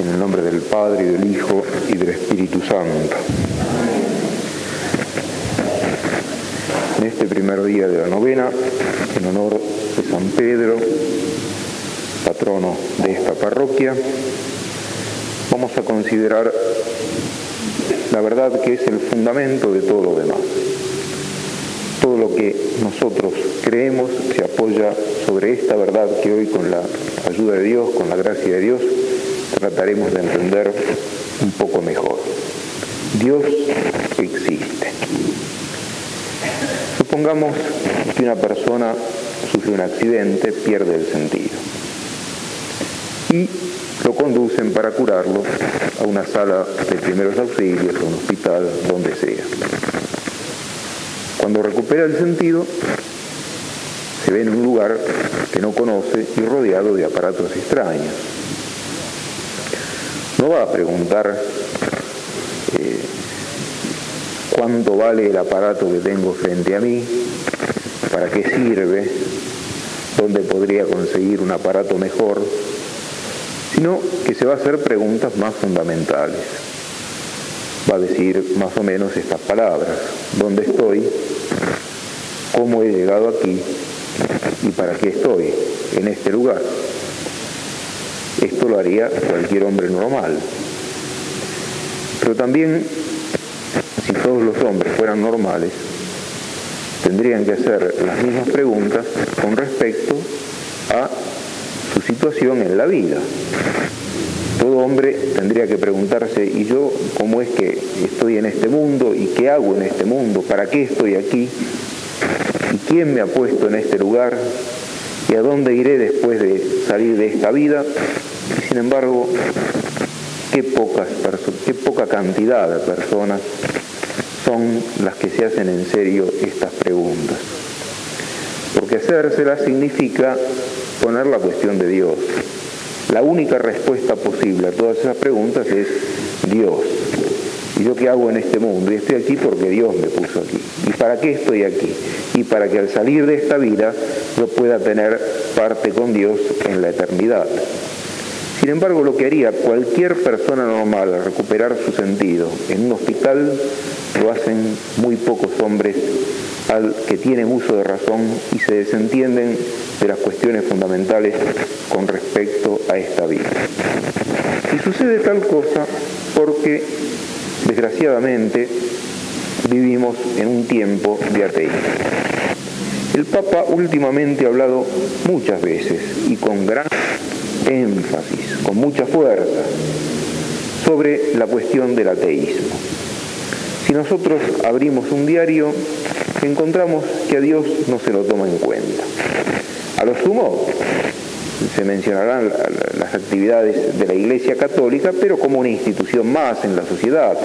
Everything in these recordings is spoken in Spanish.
En el nombre del Padre, y del Hijo, y del Espíritu Santo. En este primer día de la novena, en honor de San Pedro, patrono de esta parroquia, vamos a considerar la verdad que es el fundamento de todo lo demás. Todo lo que nosotros creemos se apoya sobre esta verdad que hoy con la ayuda de Dios, con la gracia de Dios, trataremos de entender un poco mejor. Dios existe. Supongamos que una persona sufre un accidente, pierde el sentido. Y lo conducen para curarlo a una sala de primeros auxilios, a un hospital, donde sea. Cuando recupera el sentido, se ve en un lugar que no conoce y rodeado de aparatos extraños no va a preguntar eh, cuánto vale el aparato que tengo frente a mí, para qué sirve, dónde podría conseguir un aparato mejor, sino que se va a hacer preguntas más fundamentales. Va a decir más o menos estas palabras, ¿dónde estoy? ¿Cómo he llegado aquí? ¿Y para qué estoy en este lugar? Esto lo haría cualquier hombre normal. Pero también, si todos los hombres fueran normales, tendrían que hacer las mismas preguntas con respecto a su situación en la vida. Todo hombre tendría que preguntarse, ¿y yo cómo es que estoy en este mundo? ¿Y qué hago en este mundo? ¿Para qué estoy aquí? ¿Y quién me ha puesto en este lugar? ¿Y a dónde iré después de salir de esta vida? Sin embargo, qué, pocas qué poca cantidad de personas son las que se hacen en serio estas preguntas. Porque hacérselas significa poner la cuestión de Dios. La única respuesta posible a todas esas preguntas es Dios. ¿Y yo qué hago en este mundo? Y estoy aquí porque Dios me puso aquí. ¿Y para qué estoy aquí? Y para que al salir de esta vida yo pueda tener parte con Dios en la eternidad. Sin embargo, lo que haría cualquier persona normal al recuperar su sentido en un hospital lo hacen muy pocos hombres al que tienen uso de razón y se desentienden de las cuestiones fundamentales con respecto a esta vida. Y sucede tal cosa porque, desgraciadamente, vivimos en un tiempo de ateísmo. El Papa últimamente ha hablado muchas veces y con gran énfasis, con mucha fuerza, sobre la cuestión del ateísmo. Si nosotros abrimos un diario, encontramos que a Dios no se lo toma en cuenta. A lo sumo, se mencionarán las actividades de la Iglesia Católica, pero como una institución más en la sociedad.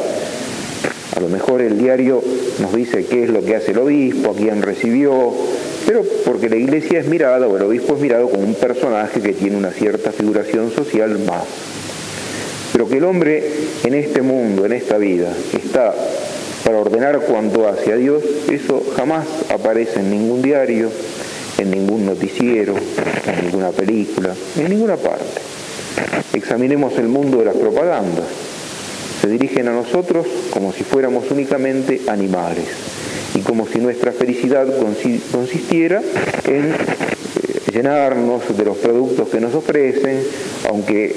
A lo mejor el diario nos dice qué es lo que hace el obispo, a quién recibió, pero porque la iglesia es mirada, o el obispo es mirado como un personaje que tiene una cierta figuración social más. Pero que el hombre en este mundo, en esta vida, está para ordenar cuanto hace a Dios, eso jamás aparece en ningún diario, en ningún noticiero, en ninguna película, en ninguna parte. Examinemos el mundo de las propagandas. Se dirigen a nosotros como si fuéramos únicamente animales y como si nuestra felicidad consistiera en eh, llenarnos de los productos que nos ofrecen, aunque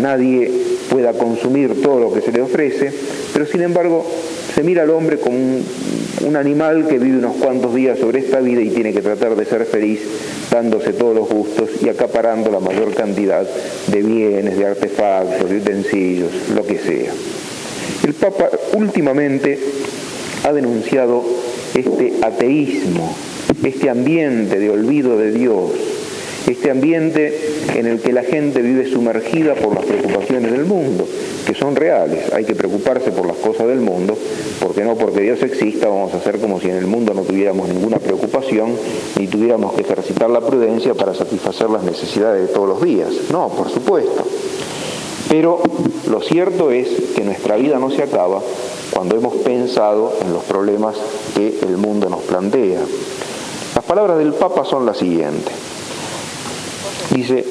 nadie pueda consumir todo lo que se le ofrece, pero sin embargo se mira al hombre como un, un, animal que vive unos cuantos días sobre esta vida y tiene que tratar de ser feliz dándose todos los gustos y acaparando la mayor cantidad de bienes, de artefactos, de utensilios, lo que sea. El Papa últimamente ha denunciado este ateísmo, este ambiente de olvido de Dios, este ambiente en el que la gente vive sumergida por las preocupaciones del mundo, que son reales. Hay que preocuparse por las cosas del mundo, porque no porque Dios exista vamos a hacer como si en el mundo no tuviéramos ninguna preocupación ni tuviéramos que ejercitar la prudencia para satisfacer las necesidades de todos los días. No, por supuesto. Pero lo cierto es que nuestra vida no se acaba cuando hemos pensado en los problemas que el mundo nos plantea. Las palabras del Papa son las siguientes. Dice,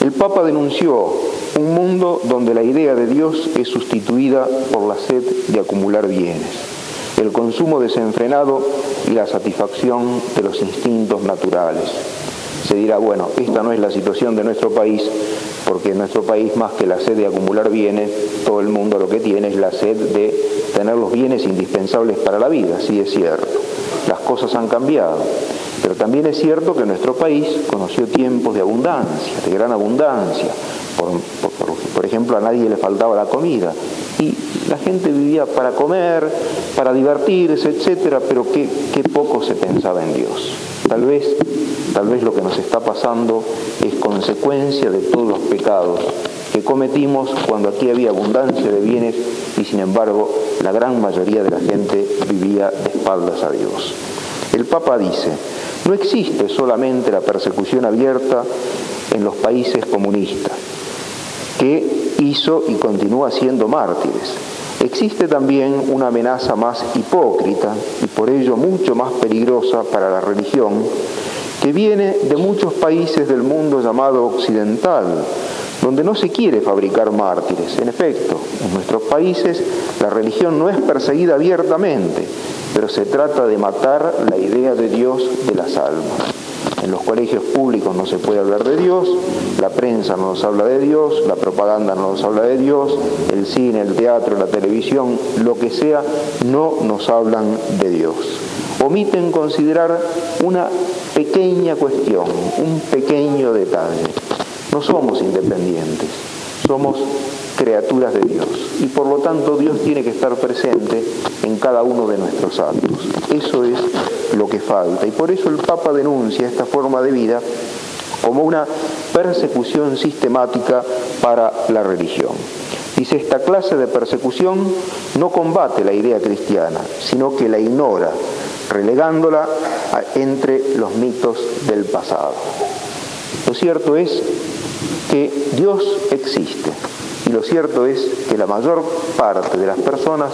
el Papa denunció un mundo donde la idea de Dios es sustituida por la sed de acumular bienes, el consumo desenfrenado y la satisfacción de los instintos naturales. Se dirá, bueno, esta no es la situación de nuestro país, porque en nuestro país más que la sed de acumular bienes, todo el mundo lo que tiene es la sed de tener los bienes indispensables para la vida, sí es cierto. Las cosas han cambiado, pero también es cierto que nuestro país conoció tiempos de abundancia, de gran abundancia. Por, ejemplo, a nadie le faltaba la comida y la gente vivía para comer, para divertirse, etcétera, pero qué, qué poco se pensaba en Dios. Tal vez, tal vez lo que nos está pasando es consecuencia de todos los pecados que cometimos cuando aquí había abundancia de bienes y sin embargo la gran mayoría de la gente vivía de espaldas a Dios. El Papa dice, no existe solamente la persecución abierta en los países comunistas, que hizo y continúa siendo mártires. Existe también una amenaza más hipócrita y por ello mucho más peligrosa para la religión, que viene de muchos países del mundo llamado occidental, donde no se quiere fabricar mártires. En efecto, en nuestros países la religión no es perseguida abiertamente, pero se trata de matar la idea de Dios de las almas. En los colegios públicos no se puede hablar de Dios, la prensa no nos habla de Dios, la propaganda no nos habla de Dios, el cine, el teatro, la televisión, lo que sea, no nos hablan de Dios. Omiten considerar una pequeña cuestión, un pequeño detalle. No somos independientes, somos criaturas de Dios y por lo tanto Dios tiene que estar presente en cada uno de nuestros actos. Eso es lo que falta y por eso el Papa denuncia esta forma de vida como una persecución sistemática para la religión. Dice, esta clase de persecución no combate la idea cristiana, sino que la ignora, relegándola entre los mitos del pasado. Lo cierto es que Dios existe, y lo cierto es que la mayor parte de las personas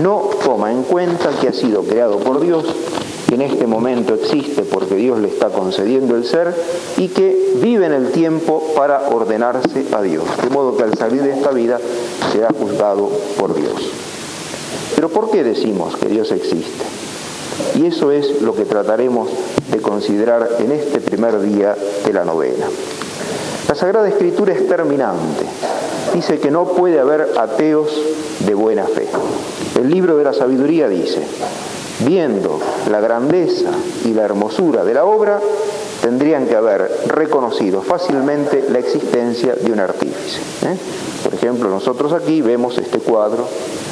no toma en cuenta que ha sido creado por Dios, que en este momento existe porque Dios le está concediendo el ser y que vive en el tiempo para ordenarse a Dios. De modo que al salir de esta vida será juzgado por Dios. Pero ¿por qué decimos que Dios existe? Y eso es lo que trataremos de considerar en este primer día de la novena. La Sagrada Escritura es terminante. Dice que no puede haber ateos de buena fe. El libro de la sabiduría dice, viendo la grandeza y la hermosura de la obra, tendrían que haber reconocido fácilmente la existencia de un artífice. ¿eh? Por ejemplo, nosotros aquí vemos este cuadro,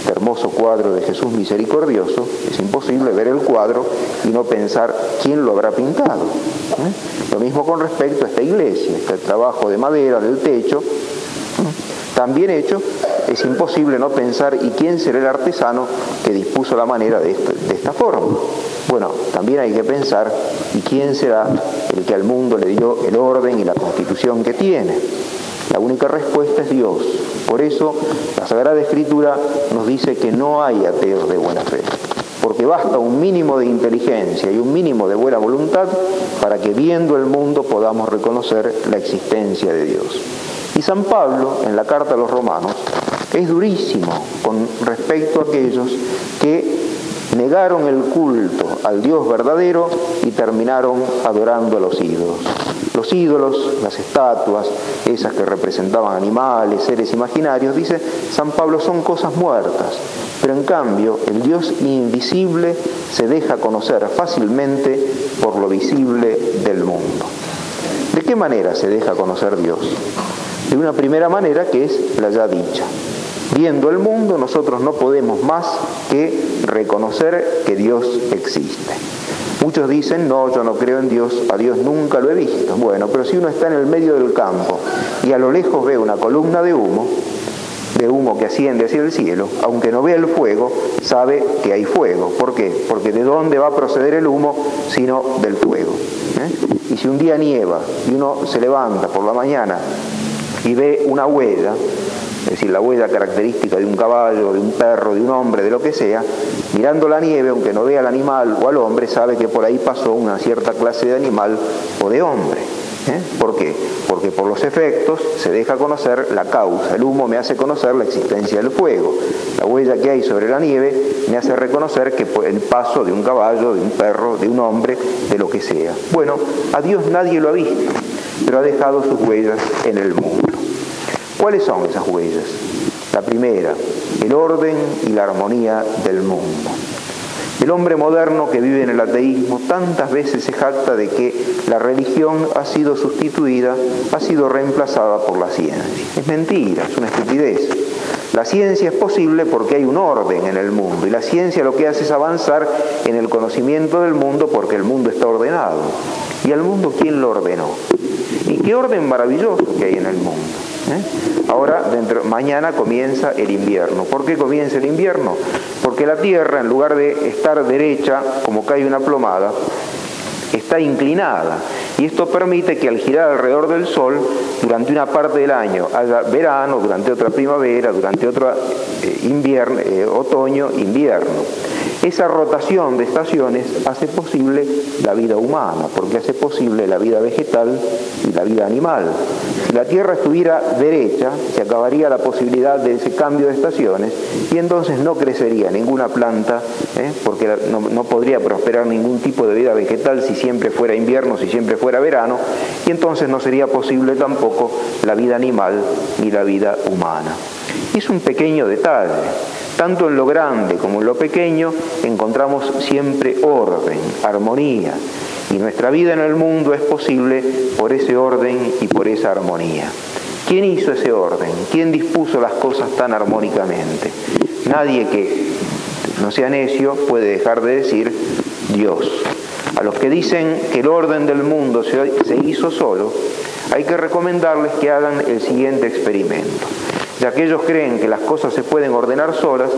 hermoso cuadro de Jesús misericordioso, es imposible ver el cuadro y no pensar quién lo habrá pintado. ¿eh? Lo mismo con respecto a esta iglesia, este trabajo de madera del techo, ¿eh? tan bien hecho, es imposible no pensar y quién será el artesano que dispuso la manera de, de esta forma. Bueno, también hay que pensar y quién será el que al mundo le dio el orden y la constitución que tiene. La única respuesta es Dios. Por eso la Sagrada Escritura nos dice que no hay ateos de buena fe, porque basta un mínimo de inteligencia y un mínimo de buena voluntad para que viendo el mundo podamos reconocer la existencia de Dios. Y San Pablo, en la carta a los romanos, es durísimo con respecto a aquellos que negaron el culto al Dios verdadero y terminaron adorando a los ídolos. Los ídolos, las estatuas, esas que representaban animales, seres imaginarios, dice San Pablo, son cosas muertas, pero en cambio el Dios invisible se deja conocer fácilmente por lo visible del mundo. ¿De qué manera se deja conocer Dios? De una primera manera que es la ya dicha. Viendo el mundo nosotros no podemos más que reconocer que Dios existe. Muchos dicen, no, yo no creo en Dios, a Dios nunca lo he visto. Bueno, pero si uno está en el medio del campo y a lo lejos ve una columna de humo, de humo que asciende hacia el cielo, aunque no vea el fuego, sabe que hay fuego. ¿Por qué? Porque de dónde va a proceder el humo sino del fuego. ¿eh? Y si un día nieva y uno se levanta por la mañana y ve una huella, es decir, la huella característica de un caballo, de un perro, de un hombre, de lo que sea, mirando la nieve, aunque no vea al animal o al hombre, sabe que por ahí pasó una cierta clase de animal o de hombre. ¿Eh? ¿Por qué? Porque por los efectos se deja conocer la causa. El humo me hace conocer la existencia del fuego. La huella que hay sobre la nieve me hace reconocer que el paso de un caballo, de un perro, de un hombre, de lo que sea. Bueno, a Dios nadie lo ha visto, pero ha dejado sus huellas en el mundo. ¿Cuáles son esas huellas? La primera, el orden y la armonía del mundo. El hombre moderno que vive en el ateísmo tantas veces se jacta de que la religión ha sido sustituida, ha sido reemplazada por la ciencia. Es mentira, es una estupidez. La ciencia es posible porque hay un orden en el mundo y la ciencia lo que hace es avanzar en el conocimiento del mundo porque el mundo está ordenado. ¿Y al mundo quién lo ordenó? ¿Y qué orden maravilloso que hay en el mundo? ¿Eh? Ahora, mañana comienza el invierno. ¿Por qué comienza el invierno? Porque la Tierra, en lugar de estar derecha, como cae una plomada, está inclinada. Y esto permite que al girar alrededor del Sol, durante una parte del año haya verano, durante otra primavera, durante otro eh, invierno, eh, otoño, invierno. Esa rotación de estaciones hace posible la vida humana, porque hace posible la vida vegetal y la vida animal. Si la Tierra estuviera derecha, se acabaría la posibilidad de ese cambio de estaciones y entonces no crecería ninguna planta, ¿eh? porque no, no podría prosperar ningún tipo de vida vegetal si siempre fuera invierno, si siempre fuera verano, y entonces no sería posible tampoco la vida animal ni la vida humana. Es un pequeño detalle. Tanto en lo grande como en lo pequeño encontramos siempre orden, armonía. Y nuestra vida en el mundo es posible por ese orden y por esa armonía. ¿Quién hizo ese orden? ¿Quién dispuso las cosas tan armónicamente? Nadie que no sea necio puede dejar de decir Dios. A los que dicen que el orden del mundo se hizo solo, hay que recomendarles que hagan el siguiente experimento ya que ellos creen que las cosas se pueden ordenar solas,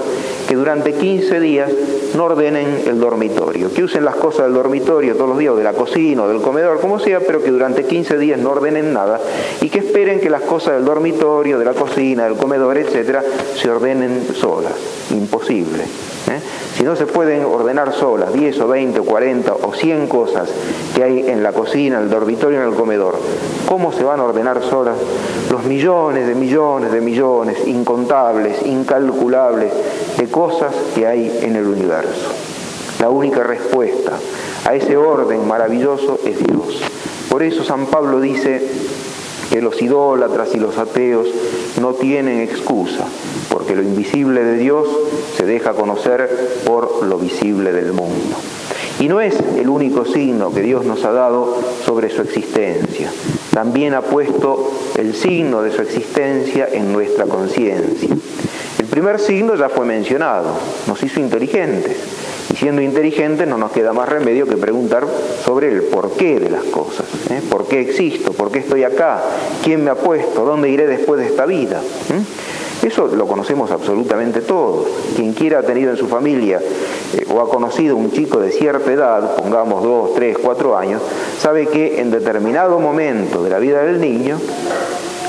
que durante 15 días no ordenen el dormitorio, que usen las cosas del dormitorio todos los días, de la cocina, o del comedor, como sea, pero que durante 15 días no ordenen nada y que esperen que las cosas del dormitorio, de la cocina, del comedor, etcétera, se ordenen solas. Imposible. ¿eh? Si no se pueden ordenar solas 10 o 20 o 40 o 100 cosas que hay en la cocina, en el dormitorio, en el comedor, ¿cómo se van a ordenar solas los millones de millones de millones, incontables, incalculables, cosas que hay en el universo? La única respuesta a ese orden maravilloso es Dios. Por eso San Pablo dice que los idólatras y los ateos no tienen excusa, porque lo invisible de Dios se deja conocer por lo visible del mundo. Y no es el único signo que Dios nos ha dado sobre su existencia. También ha puesto el signo de su existencia en nuestra conciencia. El primer signo ya fue mencionado, nos hizo inteligentes. Y siendo inteligentes no nos queda más remedio que preguntar sobre el porqué de las cosas. ¿eh? ¿Por qué existo? ¿Por qué estoy acá? ¿Quién me ha puesto? ¿Dónde iré después de esta vida? ¿Mm? Eso lo conocemos absolutamente todos. Quien quiera ha tenido en su familia eh, o ha conocido un chico de cierta edad, pongamos dos, tres, cuatro años, sabe que en determinado momento de la vida del niño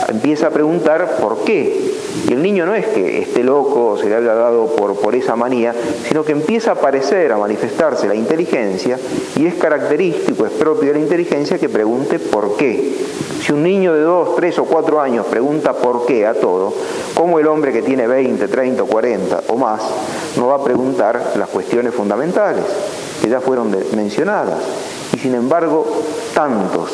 empieza a preguntar por qué. Y el niño no es que esté loco o se le haya dado por, por esa manía, sino que empieza a aparecer, a manifestarse la inteligencia y es característico, es propio de la inteligencia que pregunte por qué. Si un niño de 2, 3 o 4 años pregunta por qué a todo, ¿cómo el hombre que tiene 20, 30, 40 o más no va a preguntar las cuestiones fundamentales que ya fueron mencionadas? Y sin embargo, tantos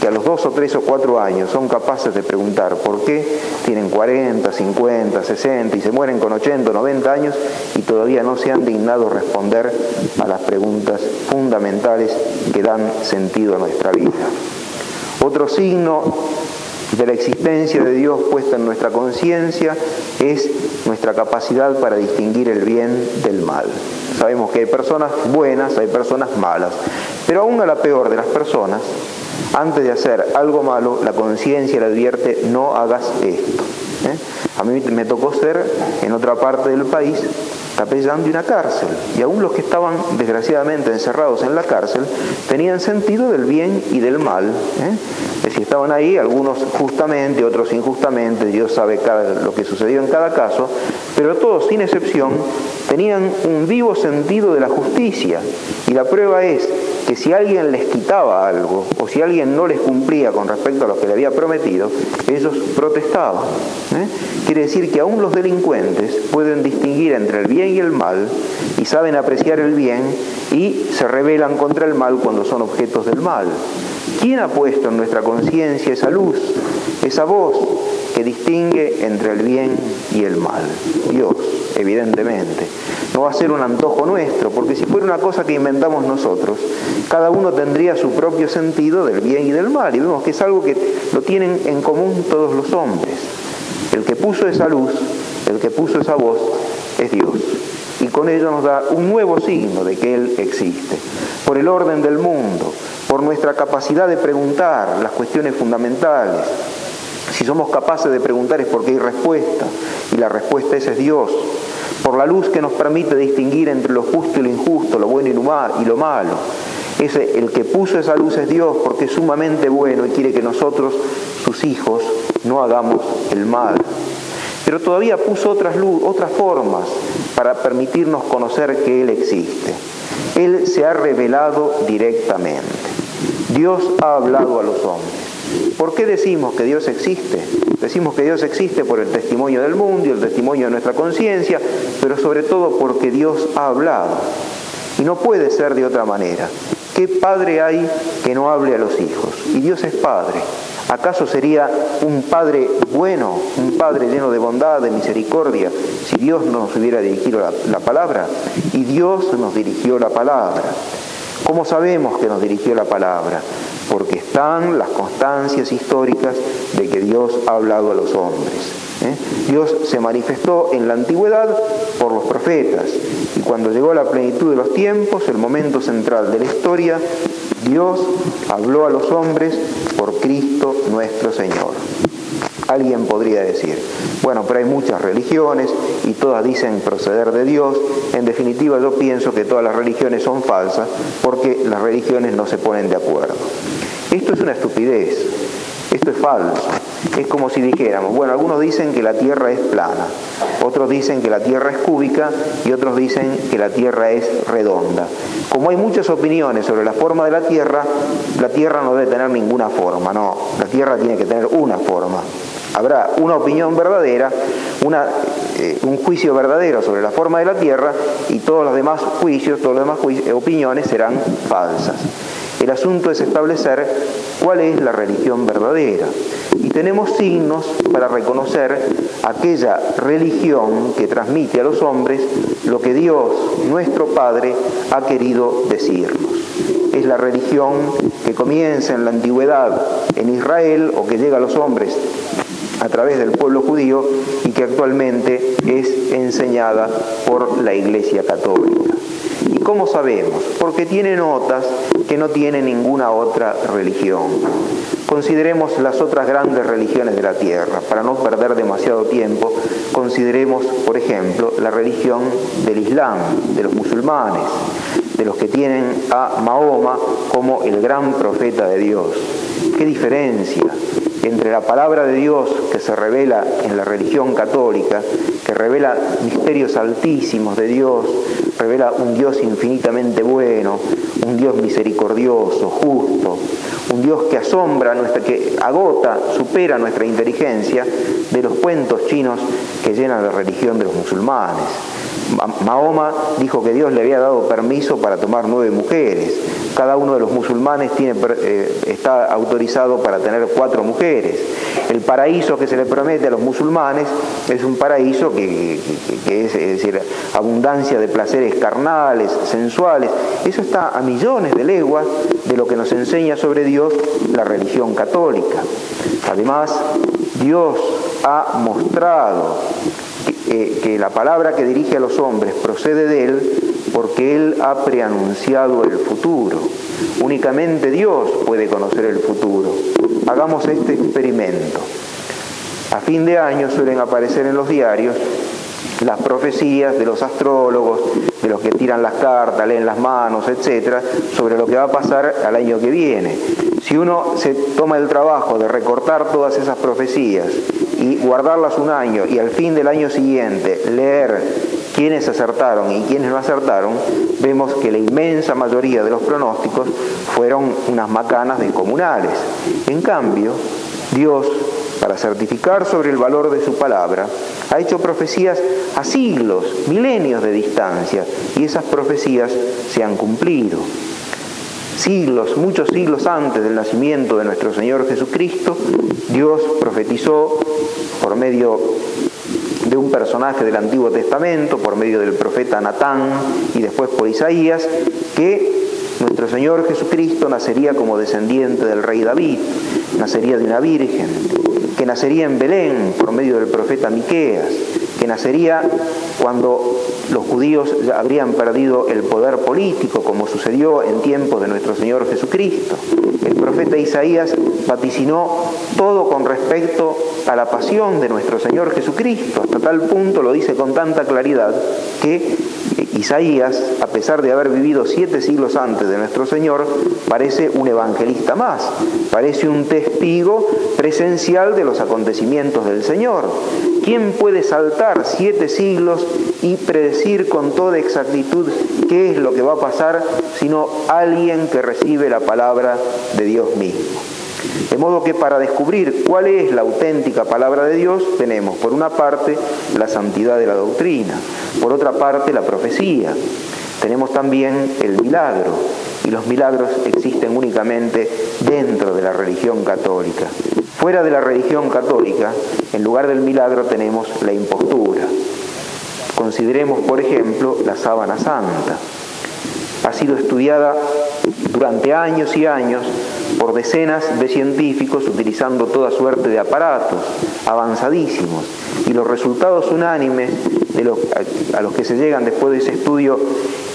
que a los dos o tres o cuatro años son capaces de preguntar por qué tienen 40, 50, 60 y se mueren con 80, 90 años y todavía no se han dignado responder a las preguntas fundamentales que dan sentido a nuestra vida. Otro signo de la existencia de Dios puesta en nuestra conciencia es nuestra capacidad para distinguir el bien del mal. Sabemos que hay personas buenas, hay personas malas, pero aún a la peor de las personas, antes de hacer algo malo, la conciencia le advierte, no hagas esto. ¿eh? A mí me tocó ser en otra parte del país capellán de una cárcel. Y aún los que estaban desgraciadamente encerrados en la cárcel tenían sentido del bien y del mal. ¿eh? Es decir, estaban ahí, algunos justamente, otros injustamente, Dios sabe lo que sucedió en cada caso, pero todos sin excepción tenían un vivo sentido de la justicia. Y la prueba es que si alguien les quitaba algo o si alguien no les cumplía con respecto a lo que le había prometido, ellos protestaban. ¿eh? Quiere decir que aún los delincuentes pueden distinguir entre el bien y el mal y saben apreciar el bien y se rebelan contra el mal cuando son objetos del mal. ¿Quién ha puesto en nuestra conciencia esa luz, esa voz que distingue entre el bien y el mal? Dios, evidentemente. No va a ser un antojo nuestro, porque si fuera una cosa que inventamos nosotros, cada uno tendría su propio sentido del bien y del mal. Y vemos que es algo que lo tienen en común todos los hombres. El que puso esa luz, el que puso esa voz, es Dios. Y con ello nos da un nuevo signo de que Él existe. Por el orden del mundo, por nuestra capacidad de preguntar las cuestiones fundamentales. Si somos capaces de preguntar es porque hay respuesta, y la respuesta es, es Dios. Por la luz que nos permite distinguir entre lo justo y lo injusto, lo bueno y lo malo. Ese, el que puso esa luz es Dios porque es sumamente bueno y quiere que nosotros, sus hijos, no hagamos el mal. Pero todavía puso otras, luz, otras formas para permitirnos conocer que Él existe. Él se ha revelado directamente. Dios ha hablado a los hombres. ¿Por qué decimos que Dios existe? Decimos que Dios existe por el testimonio del mundo y el testimonio de nuestra conciencia, pero sobre todo porque Dios ha hablado. Y no puede ser de otra manera. ¿Qué padre hay que no hable a los hijos? Y Dios es padre. ¿Acaso sería un padre bueno, un padre lleno de bondad, de misericordia, si Dios nos hubiera dirigido la palabra? Y Dios nos dirigió la palabra. ¿Cómo sabemos que nos dirigió la palabra? Porque están las constancias históricas de que Dios ha hablado a los hombres. ¿eh? Dios se manifestó en la antigüedad por los profetas y cuando llegó la plenitud de los tiempos, el momento central de la historia, Dios habló a los hombres por Cristo nuestro Señor. Alguien podría decir, bueno, pero hay muchas religiones y todas dicen proceder de Dios. En definitiva, yo pienso que todas las religiones son falsas porque las religiones no se ponen de acuerdo. Esto es una estupidez, esto es falso. Es como si dijéramos, bueno, algunos dicen que la Tierra es plana, otros dicen que la Tierra es cúbica y otros dicen que la Tierra es redonda. Como hay muchas opiniones sobre la forma de la Tierra, la Tierra no debe tener ninguna forma, no, la Tierra tiene que tener una forma. Habrá una opinión verdadera, eh, un juicio verdadero sobre la forma de la Tierra y todos los demás juicios, todas las demás opiniones serán falsas. El asunto es establecer cuál es la religión verdadera. Y tenemos signos para reconocer aquella religión que transmite a los hombres lo que Dios, nuestro Padre, ha querido decirnos. Es la religión que comienza en la antigüedad en Israel o que llega a los hombres a través del pueblo judío y que actualmente es enseñada por la Iglesia Católica. ¿Y cómo sabemos? Porque tiene notas que no tiene ninguna otra religión. Consideremos las otras grandes religiones de la tierra. Para no perder demasiado tiempo, consideremos, por ejemplo, la religión del Islam, de los musulmanes, de los que tienen a Mahoma como el gran profeta de Dios. ¿Qué diferencia? Entre la palabra de Dios que se revela en la religión católica, que revela misterios altísimos de Dios, revela un Dios infinitamente bueno, un Dios misericordioso, justo, un Dios que asombra, nuestra, que agota, supera nuestra inteligencia de los cuentos chinos que llenan la religión de los musulmanes. Mahoma dijo que Dios le había dado permiso para tomar nueve mujeres. Cada uno de los musulmanes tiene, eh, está autorizado para tener cuatro mujeres. El paraíso que se le promete a los musulmanes es un paraíso que, es, decir, abundancia de placeres carnales, sensuales. Eso está a millones de leguas de lo que nos enseña sobre Dios la religión católica. Además, Dios ha mostrado que, la palabra que dirige a los hombres procede de Él porque Él ha preanunciado el futuro. Únicamente Dios puede conocer el futuro. Hagamos este experimento. A fin de año suelen aparecer en los diarios las profecías de los astrólogos, de los que tiran las cartas, leen las manos, etcétera, sobre lo que va a pasar al año que viene. Si uno se toma el trabajo de recortar todas esas profecías y guardarlas un año y al fin del año siguiente leer quienes acertaron y quienes no acertaron, vemos que la inmensa mayoría de los pronósticos fueron unas macanas descomunales. En cambio, Dios, para certificar sobre el valor de su palabra, ha hecho profecías a siglos, milenios de distancia, y esas profecías se han cumplido. Siglos, muchos siglos antes del nacimiento de nuestro Señor Jesucristo, Dios profetizó por medio de un personaje del Antiguo Testamento, por medio del profeta Natán y después por Isaías, que nuestro Señor Jesucristo nacería como descendiente del rey David, nacería de una virgen, que nacería en Belén por medio del profeta Miqueas, que nacería cuando los judíos habrían perdido el poder político, como sucedió en tiempos de nuestro Señor Jesucristo. El profeta Isaías vaticinó todo con respecto a la pasión de nuestro Señor Jesucristo, hasta tal punto lo dice con tanta claridad que Isaías, a pesar de haber vivido siete siglos antes de nuestro Señor, parece un evangelista más, parece un testigo presencial de los acontecimientos del Señor. ¿Quién puede saltar siete siglos y predecir con toda exactitud qué es lo que va a pasar sino alguien que recibe la palabra de Dios mismo? De modo que para descubrir cuál es la auténtica palabra de Dios tenemos por una parte la santidad de la doctrina, por otra parte la profecía, tenemos también el milagro, y los milagros existen únicamente dentro de la religión católica. Fuera de la religión católica, en lugar del milagro tenemos la impostura. Consideremos, por ejemplo, la sábana santa. Ha sido estudiada durante años y años por decenas de científicos utilizando toda suerte de aparatos avanzadísimos y los resultados unánimes a, los que se llegan después de ese estudio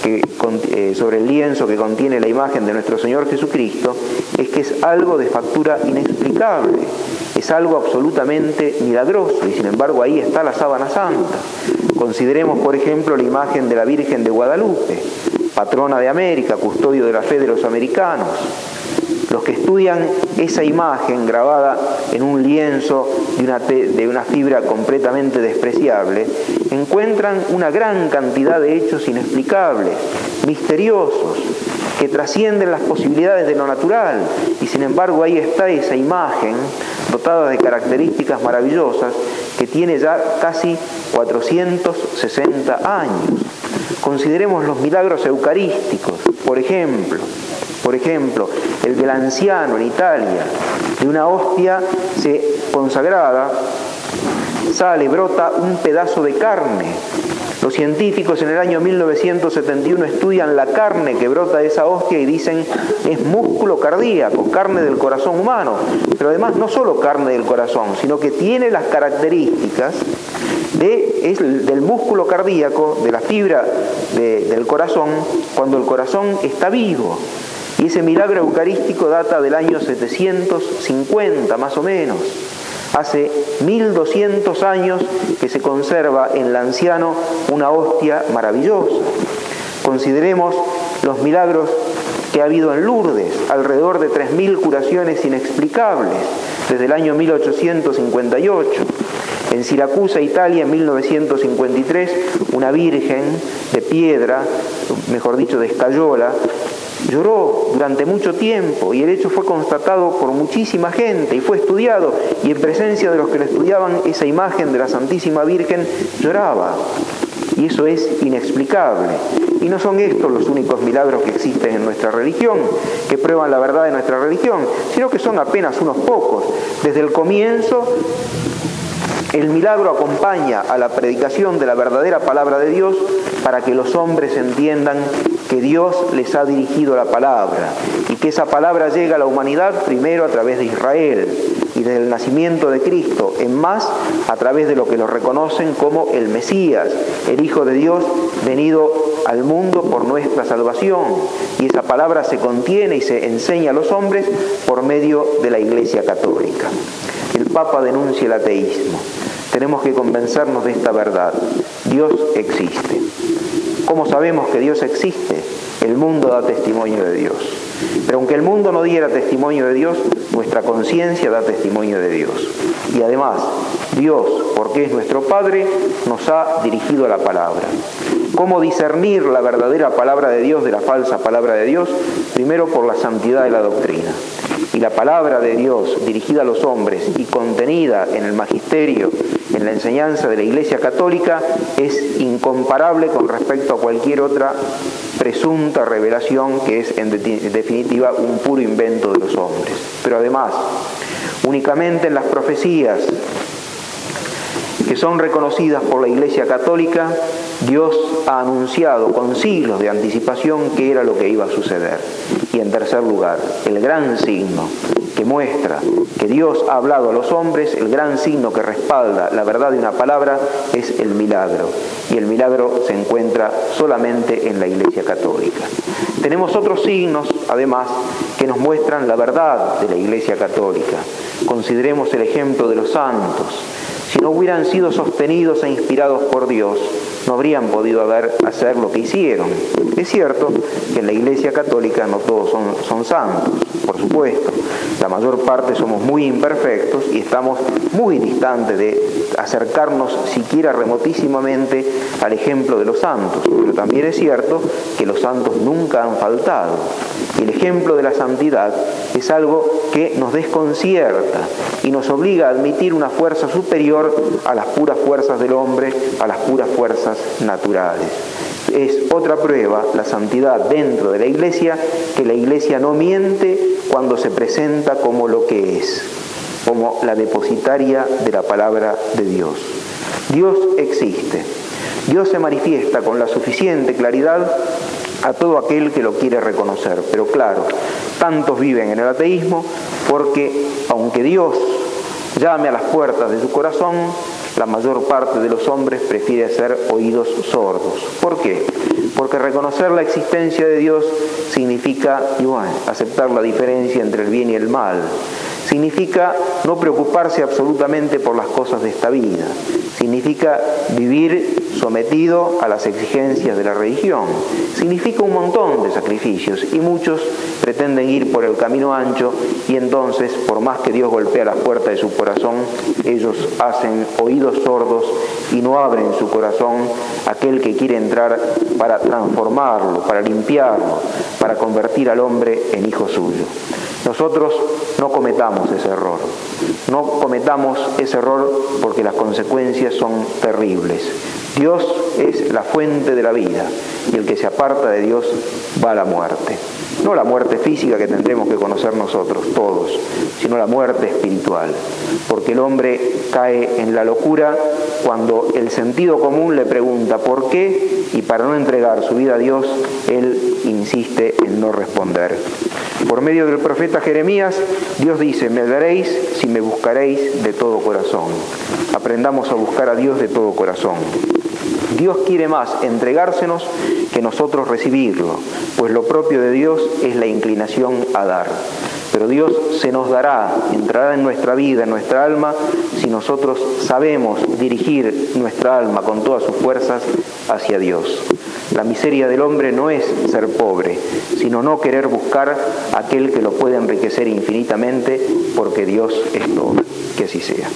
eh, sobre el lienzo que contiene la imagen de nuestro Señor Jesucristo es que es algo de factura inexplicable, es algo absolutamente milagroso y sin embargo ahí está la sábana santa. Consideremos por ejemplo la imagen de la Virgen de Guadalupe, patrona de América, custodio de la fe de los americanos. Los que estudian esa imagen grabada en un lienzo de una, de una, fibra completamente despreciable, encuentran una gran cantidad de hechos inexplicables, misteriosos, que trascienden las posibilidades de lo natural. Y sin embargo ahí está esa imagen dotada de características maravillosas que tiene ya casi 460 años. Consideremos los milagros eucarísticos, por ejemplo, por ejemplo, el del anciano en Italia, de una hostia se, consagrada, sale, brota un pedazo de carne. Los científicos en el año 1971 estudian la carne que brota de esa hostia y dicen es músculo cardíaco, carne del corazón humano. Pero además no solo carne del corazón, sino que tiene las características de, del músculo cardíaco, de la fibra del corazón, cuando el corazón está vivo. Y ese milagro eucarístico data del año 750 más o menos. Hace 1200 años que se conserva en el anciano una hostia maravillosa. Consideremos los milagros que ha habido en Lourdes, alrededor de 3.000 curaciones inexplicables desde el año 1858. En Siracusa, Italia, en 1953, una virgen de piedra, mejor dicho, de escayola, lloró durante mucho tiempo y el hecho fue constatado por muchísima gente y fue estudiado y en presencia de los que lo estudiaban esa imagen de la Santísima Virgen lloraba. Y eso es inexplicable. Y no son estos los únicos milagros que existen en nuestra religión, que prueban la verdad de nuestra religión, sino que son apenas unos pocos. Desde el comienzo el milagro acompaña a la predicación de la verdadera palabra de Dios para que los hombres entiendan que Dios les ha dirigido la palabra y que esa palabra llega a la humanidad primero a través de Israel y desde el nacimiento de Cristo, en más a través de lo que lo reconocen como el Mesías, el Hijo de Dios venido al mundo por nuestra salvación. Y esa palabra se contiene y se enseña a los hombres por medio de la Iglesia Católica. El Papa denuncia el ateísmo. Tenemos que convencernos de esta verdad. Dios existe. ¿Cómo sabemos que Dios existe? El mundo da testimonio de Dios. Pero aunque el mundo no diera testimonio de Dios, nuestra conciencia da testimonio de Dios. Y además, Dios, porque es nuestro Padre, nos ha dirigido a la palabra. ¿Cómo discernir la verdadera palabra de Dios de la falsa palabra de Dios? Primero por la santidad de la doctrina. Y la palabra de Dios dirigida a los hombres y contenida en el magisterio, en la enseñanza de la Iglesia Católica, es incomparable con respecto a cualquier otra presunta revelación que es en definitiva un puro invento de los hombres. Pero además, únicamente en las profecías que son reconocidas por la Iglesia Católica, Dios ha anunciado con siglos de anticipación qué era lo que iba a suceder. Y en tercer lugar, el gran signo que muestra que Dios ha hablado a los hombres, el gran signo que respalda la verdad de una palabra es el milagro. Y el milagro se encuentra solamente en la Iglesia Católica. Tenemos otros signos, además, que nos muestran la verdad de la Iglesia Católica. Consideremos el ejemplo de los santos no hubieran sido sostenidos e inspirados por Dios, no habrían podido haber, hacer lo que hicieron. Es cierto que en la Iglesia Católica no todos son santos, por supuesto. La mayor parte somos muy imperfectos y estamos muy distantes de acercarnos siquiera remotísimamente al ejemplo de los santos. Pero también es cierto que los santos nunca han faltado. El ejemplo de la santidad es algo que nos desconcierta y nos obliga a admitir una fuerza superior a las puras fuerzas del hombre, a las puras fuerzas naturales. Es otra prueba, la santidad dentro de la iglesia, que la iglesia no miente cuando se presenta como lo que es, como la depositaria de la palabra de Dios. Dios existe. Dios se manifiesta con la suficiente claridad a todo aquel que lo quiere reconocer. Pero claro, tantos viven en el ateísmo porque aunque Dios llame a las puertas de su corazón, la mayor parte de los hombres prefiere ser oídos sordos. ¿Por qué? Porque reconocer la existencia de Dios significa igual, aceptar la diferencia entre el bien y el mal. Significa no preocuparse absolutamente por las cosas de esta vida. Significa vivir sometido a las exigencias de la religión. Significa un montón de sacrificios y muchos pretenden ir por el camino ancho y entonces, por más que Dios golpea la puerta de su corazón, ellos hacen oídos sordos y no abren su corazón aquel que quiere entrar para transformarlo, para limpiarlo, para convertir al hombre en hijo suyo. Nosotros no cometamos ese error. No cometamos ese error porque las consecuencias son terribles. Dios es la fuente de la vida y el que se aparta de Dios va a la muerte. No la muerte física que tendremos que conocer nosotros todos, sino la muerte espiritual. Porque el hombre cae en la locura cuando el sentido común le pregunta por qué y para no entregar su vida a Dios, él insiste en no responder. Por medio del profeta Jeremías, Dios dice, me daréis si me buscaréis de todo corazón. Aprendamos a buscar a Dios de todo corazón. Dios quiere más entregársenos que nosotros recibirlo, pues lo propio de Dios es la inclinación a dar. Pero Dios se nos dará, entrará en nuestra vida, en nuestra alma, si nosotros sabemos dirigir nuestra alma con todas sus fuerzas hacia Dios. La miseria del hombre no es ser pobre, sino no querer buscar aquel que lo puede enriquecer infinitamente, porque Dios es todo. Que así sea.